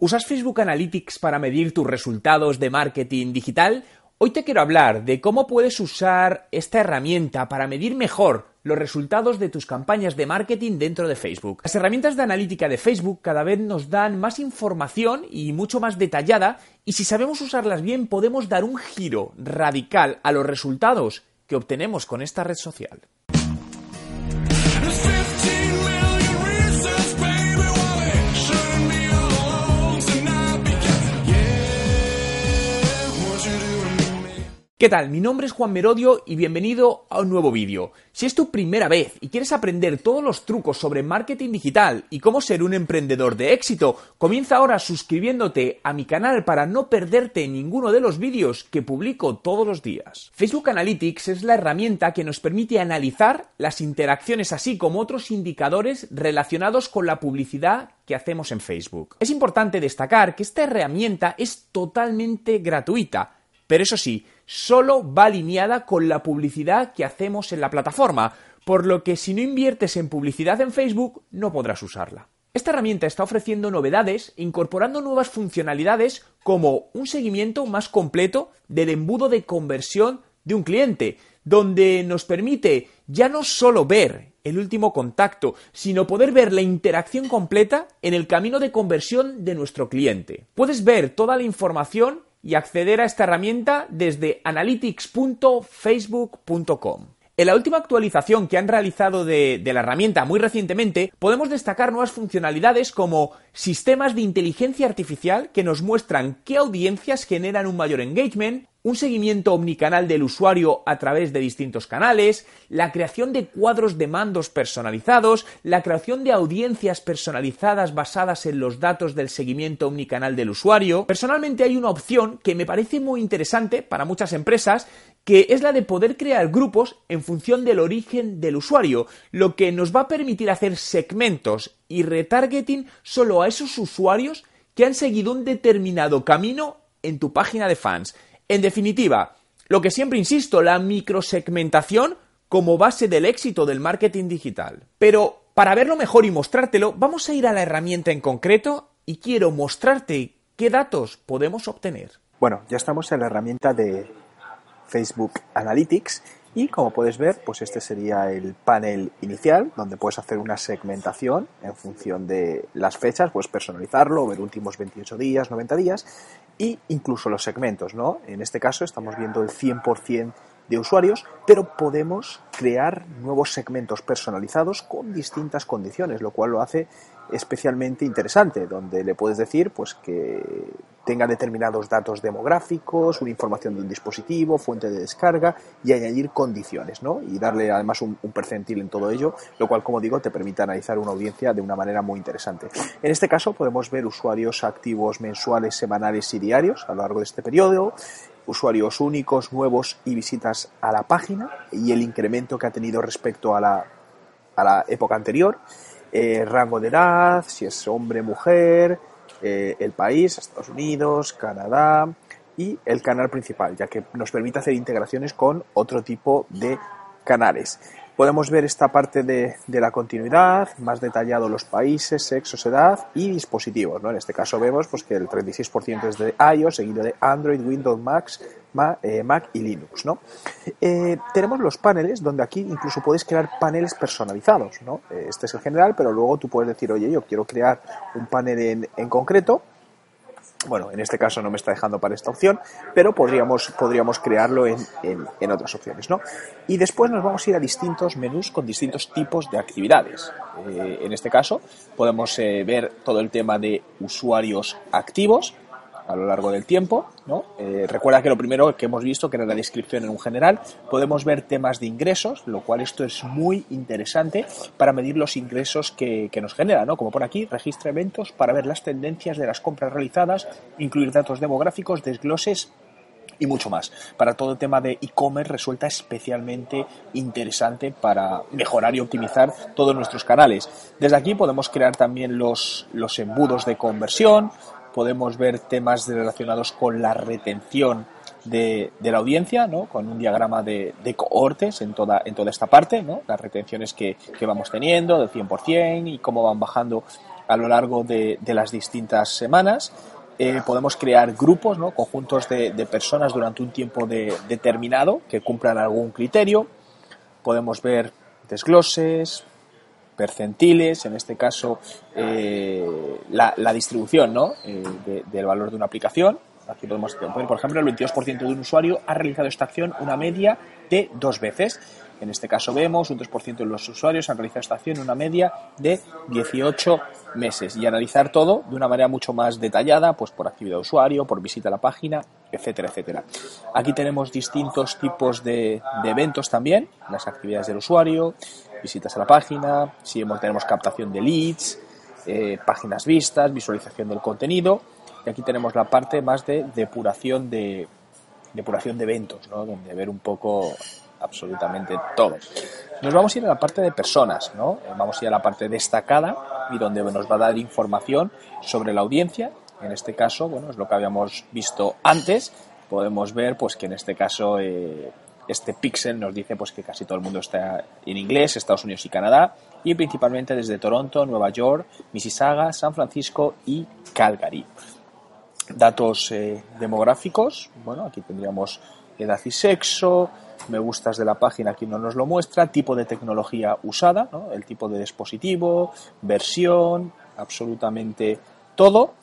¿Usas Facebook Analytics para medir tus resultados de marketing digital? Hoy te quiero hablar de cómo puedes usar esta herramienta para medir mejor los resultados de tus campañas de marketing dentro de Facebook. Las herramientas de analítica de Facebook cada vez nos dan más información y mucho más detallada y si sabemos usarlas bien podemos dar un giro radical a los resultados que obtenemos con esta red social. ¿Qué tal? Mi nombre es Juan Merodio y bienvenido a un nuevo vídeo. Si es tu primera vez y quieres aprender todos los trucos sobre marketing digital y cómo ser un emprendedor de éxito, comienza ahora suscribiéndote a mi canal para no perderte ninguno de los vídeos que publico todos los días. Facebook Analytics es la herramienta que nos permite analizar las interacciones así como otros indicadores relacionados con la publicidad que hacemos en Facebook. Es importante destacar que esta herramienta es totalmente gratuita pero eso sí, solo va alineada con la publicidad que hacemos en la plataforma, por lo que si no inviertes en publicidad en Facebook no podrás usarla. Esta herramienta está ofreciendo novedades, incorporando nuevas funcionalidades como un seguimiento más completo del embudo de conversión de un cliente, donde nos permite ya no solo ver el último contacto, sino poder ver la interacción completa en el camino de conversión de nuestro cliente. Puedes ver toda la información y acceder a esta herramienta desde analytics.facebook.com. En la última actualización que han realizado de, la herramienta muy recientemente, podemos destacar nuevas funcionalidades como sistemas de inteligencia artificial que nos muestran qué audiencias generan un mayor engagement, un seguimiento omnicanal del usuario a través de distintos canales, la creación de cuadros de mandos personalizados, la creación de audiencias personalizadas basadas en los datos del seguimiento omnicanal del usuario. Personalmente hay una opción que me parece muy interesante para muchas empresas, que es la de poder crear grupos en función del origen del usuario, lo que nos va a permitir hacer segmentos y retargeting solo a esos usuarios que han seguido un determinado camino en tu página de fans. En definitiva, lo que siempre insisto, la microsegmentación como base del éxito del marketing digital. Pero para verlo mejor y mostrártelo, vamos a ir a la herramienta en concreto y quiero mostrarte qué datos podemos obtener. Bueno, ya estamos en la herramienta de Facebook Analytics y como puedes ver, pues este sería el panel inicial donde puedes hacer una segmentación en función de las fechas, puedes personalizarlo, ver últimos 28 días, 90 días y incluso los segmentos, ¿no? En este caso estamos viendo el 100% de usuarios, pero podemos crear nuevos segmentos personalizados con distintas condiciones, lo cual lo hace especialmente interesante, donde le puedes decir pues que tenga determinados datos demográficos, una información de un dispositivo, fuente de descarga y añadir condiciones, ¿no? Y darle además un, percentil en todo ello, lo cual, como digo, te permite analizar una audiencia de una manera muy interesante. En este caso podemos ver usuarios activos mensuales, semanales y diarios a lo largo de este periodo, usuarios únicos, nuevos y visitas a la página y el incremento que ha tenido respecto a la, a la época anterior eh, rango de edad, si es hombre, mujer, eh, el país, Estados Unidos, Canadá y el canal principal, ya que nos permite hacer integraciones con otro tipo de canales. Podemos ver esta parte de, la continuidad, más detallado los países, sexos, edad y dispositivos. ¿no? En este caso vemos pues, que el 36% es de iOS, seguido de Android, Windows, Mac, eh, Mac y Linux. ¿no? Eh, tenemos los paneles, donde aquí incluso puedes crear paneles personalizados. ¿no? Eh, este es el general, pero luego tú puedes decir, oye, yo quiero crear un panel en, en concreto bueno, en este caso no me está dejando para esta opción, pero podríamos, podríamos crearlo en, en, otras opciones, ¿no? Y después nos vamos a ir a distintos menús con distintos tipos de actividades. Eh, en este caso podemos eh, ver todo el tema de usuarios activos, a lo largo del tiempo. ¿no? Eh, recuerda que lo primero que hemos visto, que era la descripción en un general, podemos ver temas de ingresos, lo cual esto es muy interesante para medir los ingresos que, que nos genera, ¿no? como por aquí, registra eventos para ver las tendencias de las compras realizadas, incluir datos demográficos, desgloses y mucho más. Para todo el tema de e-commerce resulta especialmente interesante para mejorar y optimizar todos nuestros canales. Desde aquí podemos crear también los, los embudos de conversión, podemos ver temas relacionados con la retención de, la audiencia, ¿no? con un diagrama de, cohortes en toda, esta parte, ¿no? las retenciones que, vamos teniendo del 100% y cómo van bajando a lo largo de, de las distintas semanas. Eh, podemos crear grupos, ¿no? conjuntos de, personas durante un tiempo determinado que cumplan algún criterio. Podemos ver desgloses, percentiles, en este caso eh, la, distribución ¿no? Eh, del valor de una aplicación. Aquí podemos ver, por ejemplo, el 22% de un usuario ha realizado esta acción una media de dos veces. En este caso vemos un 3% de los usuarios han realizado esta acción una media de 18 meses y analizar todo de una manera mucho más detallada, pues por actividad de usuario, por visita a la página, etcétera, etcétera. Aquí tenemos distintos tipos de, eventos también, las actividades del usuario, visitas a la página, si tenemos captación de leads, eh, páginas vistas, visualización del contenido y aquí tenemos la parte más de depuración de depuración de eventos, ¿no? donde ver un poco absolutamente todo. Nos vamos a ir a la parte de personas, ¿no? Vamos a ir a la parte destacada y donde nos va a dar información sobre la audiencia. En este caso, bueno, es lo que habíamos visto antes. Podemos ver, pues, que en este caso eh, este pixel nos dice, pues, que casi todo el mundo está en inglés, Estados Unidos y Canadá, y principalmente desde Toronto, Nueva York, Mississauga, San Francisco y Calgary. Datos eh, demográficos, bueno, aquí tendríamos edad y sexo, me gustas de la página aquí no nos lo muestra, tipo de tecnología usada, el tipo de dispositivo, versión, absolutamente todo.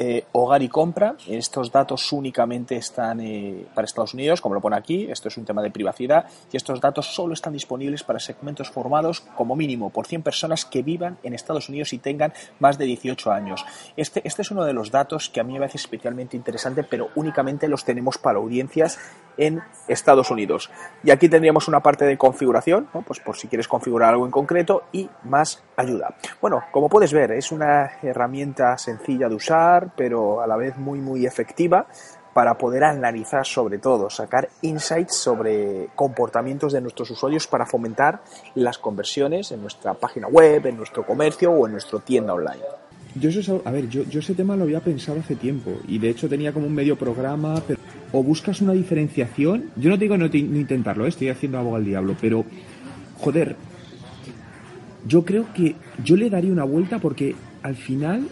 Eh, hogar y compra. Estos datos únicamente están eh, para Estados Unidos, como lo pone aquí. Esto es un tema de privacidad y estos datos solo están disponibles para segmentos formados como mínimo por 100 personas que vivan en Estados Unidos y tengan más de 18 años. Este, este es uno de los datos que a mí me parece especialmente interesante, pero únicamente los tenemos para audiencias en Estados Unidos. Y aquí tendríamos una parte de configuración, pues por si quieres configurar algo en concreto y más ayuda. Bueno, como puedes ver, es una herramienta sencilla de usar pero a la vez muy, muy efectiva para poder analizar sobre todo, sacar insights sobre comportamientos de nuestros usuarios para fomentar las conversiones en nuestra página web, en nuestro comercio o en nuestra tienda online. Yo yo ese tema lo había pensado hace tiempo y de hecho tenía como un medio programa, pero o buscas una diferenciación, yo no digo no, intentarlo, ¿eh? estoy haciendo abogado al diablo, pero joder, yo creo que yo le daría una vuelta porque al final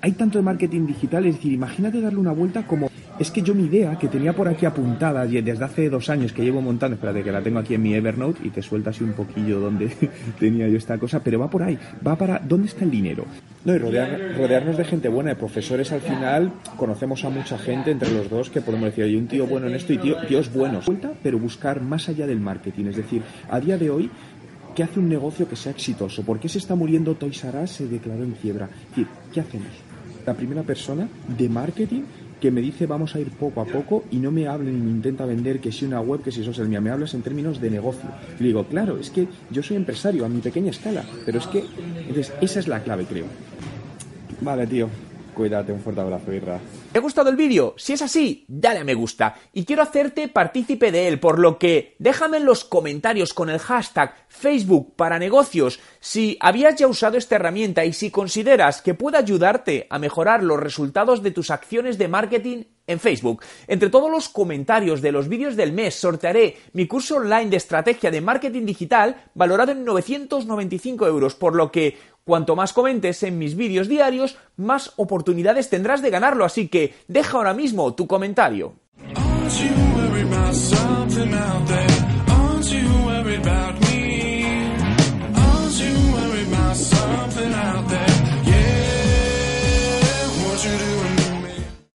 hay tanto de marketing digital, es decir, imagínate darle una vuelta como... Es que yo mi idea, que tenía por aquí apuntada desde hace dos años que llevo montando, espérate que la tengo aquí en mi Evernote y te suelta así un poquillo donde tenía yo esta cosa, pero va por ahí, va para... ¿Dónde está el dinero? No, y rodearnos de gente buena, de profesores al final, conocemos a mucha gente entre los dos que podemos decir, hay un tío bueno en esto y tío, tíos buenos. Pero buscar más allá del marketing, es decir, a día de hoy ¿qué hace un negocio que sea exitoso? ¿Por qué se está muriendo Toys R Us? Se declaró en quiebra. ¿qué hacemos? la primera persona de marketing que me dice vamos a ir poco a poco y no me hable ni me intenta vender que si una web, que si social media, me hablas en términos de negocio. Y digo, claro, es que yo soy empresario a mi pequeña escala, pero es que, entonces, esa es la clave, creo. Vale, tío, cuídate, un fuerte abrazo, Irra. ¿Te ha gustado el vídeo? Si es así, dale a me gusta. Y quiero hacerte partícipe de él, por lo que déjame en los comentarios con el hashtag Facebook para negocios si habías ya usado esta herramienta y si consideras que puede ayudarte a mejorar los resultados de tus acciones de marketing en Facebook. Entre todos los comentarios de los vídeos del mes sortearé mi curso online de estrategia de marketing digital valorado en 995 euros, por lo que cuanto más comentes en mis vídeos diarios, más oportunidades tendrás de ganarlo, así que deja ahora mismo tu comentario.